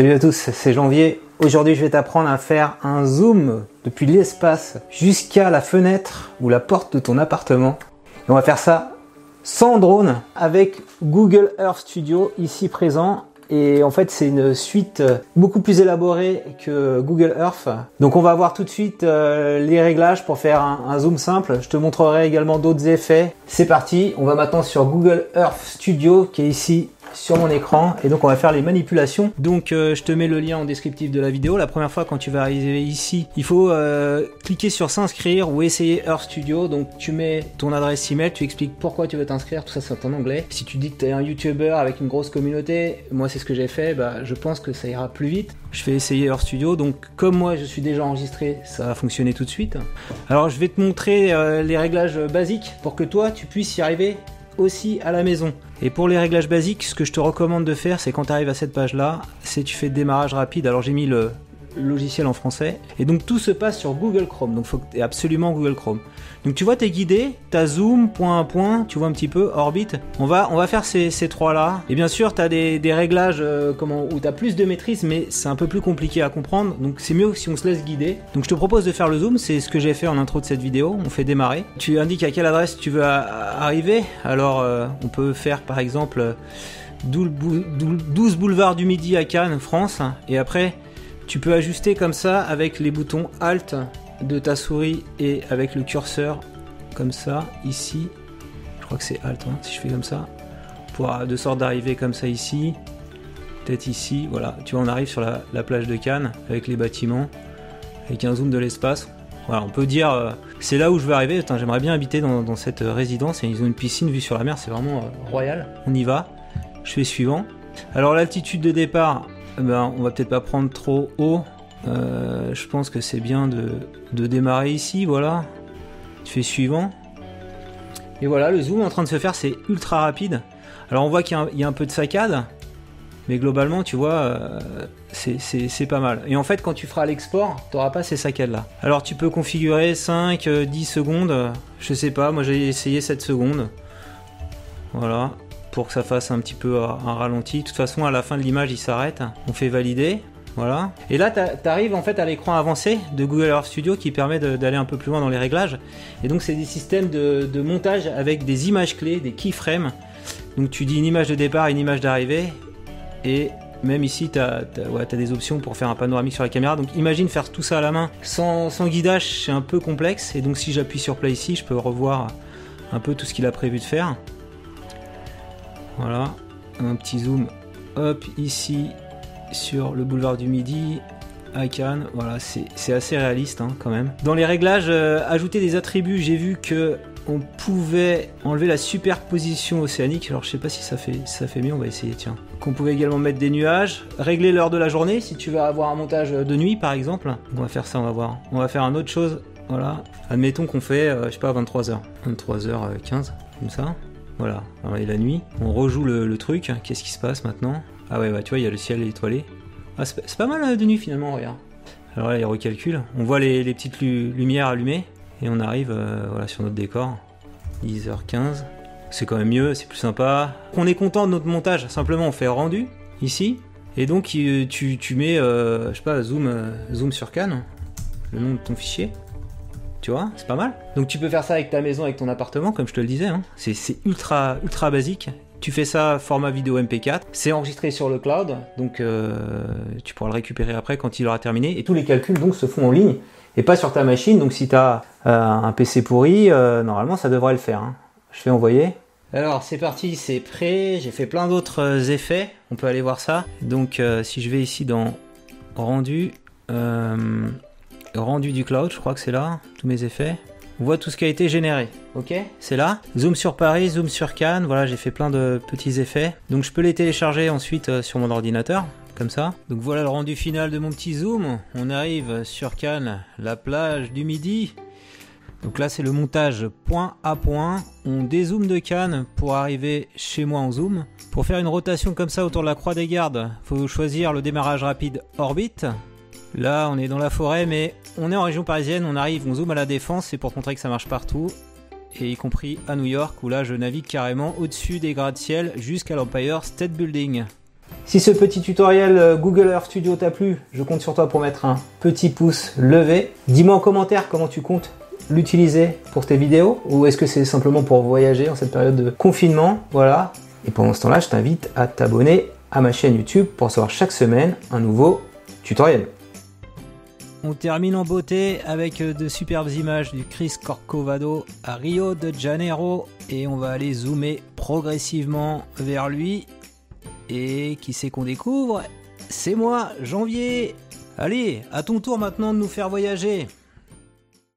Salut à tous, c'est Janvier. Aujourd'hui, je vais t'apprendre à faire un zoom depuis l'espace jusqu'à la fenêtre ou la porte de ton appartement. On va faire ça sans drone avec Google Earth Studio ici présent. Et en fait, c'est une suite beaucoup plus élaborée que Google Earth. Donc, on va voir tout de suite euh, les réglages pour faire un zoom simple. Je te montrerai également d'autres effets. C'est parti. On va maintenant sur Google Earth Studio qui est ici sur mon écran et donc on va faire les manipulations. Donc euh, je te mets le lien en descriptif de la vidéo. La première fois quand tu vas arriver ici, il faut euh, cliquer sur s'inscrire ou essayer Earth Studio. Donc tu mets ton adresse email, tu expliques pourquoi tu veux t'inscrire, tout ça c'est en anglais. Si tu dis que tu es un YouTuber avec une grosse communauté, moi c'est ce que j'ai fait, bah, je pense que ça ira plus vite. Je fais essayer Earth Studio, donc comme moi je suis déjà enregistré, ça va fonctionner tout de suite. Alors je vais te montrer euh, les réglages basiques pour que toi tu puisses y arriver aussi à la maison. Et pour les réglages basiques, ce que je te recommande de faire, c'est quand tu arrives à cette page-là, c'est tu fais démarrage rapide. Alors j'ai mis le logiciel en français. Et donc tout se passe sur Google Chrome. Donc faut que absolument Google Chrome. Donc tu vois, tu es guidé, tu as zoom, point à point, tu vois un petit peu, orbite. On va, on va faire ces, ces trois-là. Et bien sûr, tu as des, des réglages euh, comment, où tu as plus de maîtrise, mais c'est un peu plus compliqué à comprendre. Donc c'est mieux si on se laisse guider. Donc je te propose de faire le zoom, c'est ce que j'ai fait en intro de cette vidéo. On fait démarrer. Tu indiques à quelle adresse tu veux arriver. Alors euh, on peut faire par exemple 12 boulevard du Midi à Cannes, France. Et après, tu peux ajuster comme ça avec les boutons Alt de ta souris et avec le curseur comme ça ici. Je crois que c'est alt hein, si je fais comme ça. Pour de sorte d'arriver comme ça ici. Peut-être ici voilà. Tu vois on arrive sur la, plage de Cannes avec les bâtiments avec un zoom de l'espace. Voilà on peut dire euh, c'est là où je veux arriver. J'aimerais bien habiter dans, cette résidence. Ils ont une piscine vue sur la mer c'est vraiment euh, royal. on y va. Je fais suivant alors l'altitude de départ eh ben, on va peut-être pas prendre trop haut euh, je pense que c'est bien de, démarrer ici, voilà. Tu fais suivant. Et voilà, le zoom en train de se faire, c'est ultra rapide. Alors on voit qu'il y, a un peu de saccade, mais globalement, tu vois, euh, c'est pas mal. Et en fait, quand tu feras l'export, tu n'auras pas ces saccades-là. Alors tu peux configurer 5, 10 euh, secondes, je sais pas, moi j'ai essayé 7 secondes. Voilà, pour que ça fasse un petit peu un ralenti. De toute façon, à la fin de l'image, il s'arrête. On fait valider. Voilà. Et là, tu arrives en fait à l'écran avancé de Google Earth Studio qui permet d'aller un peu plus loin dans les réglages. Et donc, c'est des systèmes de, montage avec des images clés, des keyframes. Donc, tu dis une image de départ, une image d'arrivée. Et même ici, tu as, des options pour faire un panoramique sur la caméra. Donc, imagine faire tout ça à la main sans, sans guidage, c'est un peu complexe. Et donc, si j'appuie sur play ici, je peux revoir un peu tout ce qu'il a prévu de faire. Voilà. Un petit zoom. Hop, ici, sur le boulevard du Midi à Cannes. Voilà, c'est assez réaliste hein, quand même. Dans les réglages, euh, ajouter des attributs, j'ai vu que on pouvait enlever la superposition océanique. Alors je sais pas si ça fait, ça fait mieux, on va essayer, tiens. Qu'on pouvait également mettre des nuages, régler l'heure de la journée si tu veux avoir un montage de nuit par exemple. On va faire ça, on va voir. On va faire un autre chose. Voilà. Admettons qu'on fait, euh, je sais pas, 23h. 23h15, comme ça. Voilà. Alors, et la nuit, on rejoue le truc. Qu'est-ce qui se passe maintenant? Ah ouais, bah tu vois, il y a le ciel étoilé. Ah, c'est pas mal euh, de nuit finalement, regarde. Alors là, il recalcule. On voit les, petites lumières allumées et on arrive euh, voilà, sur notre décor. 10h15. C'est quand même mieux, c'est plus sympa. On est content de notre montage, simplement on fait rendu ici. Et donc tu, tu mets, euh, je sais pas, zoom, zoom sur Cannes, le nom de ton fichier. Tu vois, c'est pas mal. Donc tu peux faire ça avec ta maison, avec ton appartement, comme je te le disais. Hein. C'est ultra, ultra basique. Tu fais ça format vidéo MP4, c'est enregistré sur le cloud, donc euh, tu pourras le récupérer après quand il aura terminé. Et tous les calculs donc se font en ligne et pas sur ta machine. Donc si tu as euh, un PC pourri, euh, normalement ça devrait le faire. Hein. Je fais envoyer. Alors c'est parti, c'est prêt. J'ai fait plein d'autres effets. On peut aller voir ça. Donc si je vais ici dans rendu, rendu du cloud, je crois que c'est là, tous mes effets. On voit tout ce qui a été généré. Ok? C'est là. Zoom sur Paris, zoom sur Cannes. Voilà, j'ai fait plein de petits effets. Donc je peux les télécharger ensuite euh, sur mon ordinateur. Comme ça. Donc voilà le rendu final de mon petit zoom. On arrive sur Cannes, la plage du midi. Donc là c'est le montage point à point. On dézoome de Cannes pour arriver chez moi en zoom. Pour faire une rotation comme ça autour de la croix des gardes, faut choisir le démarrage rapide orbite. Là, on est dans la forêt, mais on est en région parisienne, on arrive, on zoome à la défense, c'est pour montrer que ça marche partout, et y compris à New York, où là je navigue carrément au-dessus des gratte-ciel jusqu'à l'Empire State Building. Si ce petit tutoriel euh, Google Earth Studio t'a plu, je compte sur toi pour mettre un petit pouce levé. Dis-moi en commentaire comment tu comptes l'utiliser pour tes vidéos ou est-ce que c'est simplement pour voyager en cette période de confinement? Voilà. Et pendant ce temps-là, je t'invite à t'abonner à ma chaîne YouTube pour recevoir chaque semaine un nouveau tutoriel. On termine en beauté avec de superbes images du Chris Corcovado à Rio de Janeiro. Et on va aller zoomer progressivement vers lui. Et qui c'est qu'on découvre? C'est moi, Janvier. Allez, à ton tour maintenant de nous faire voyager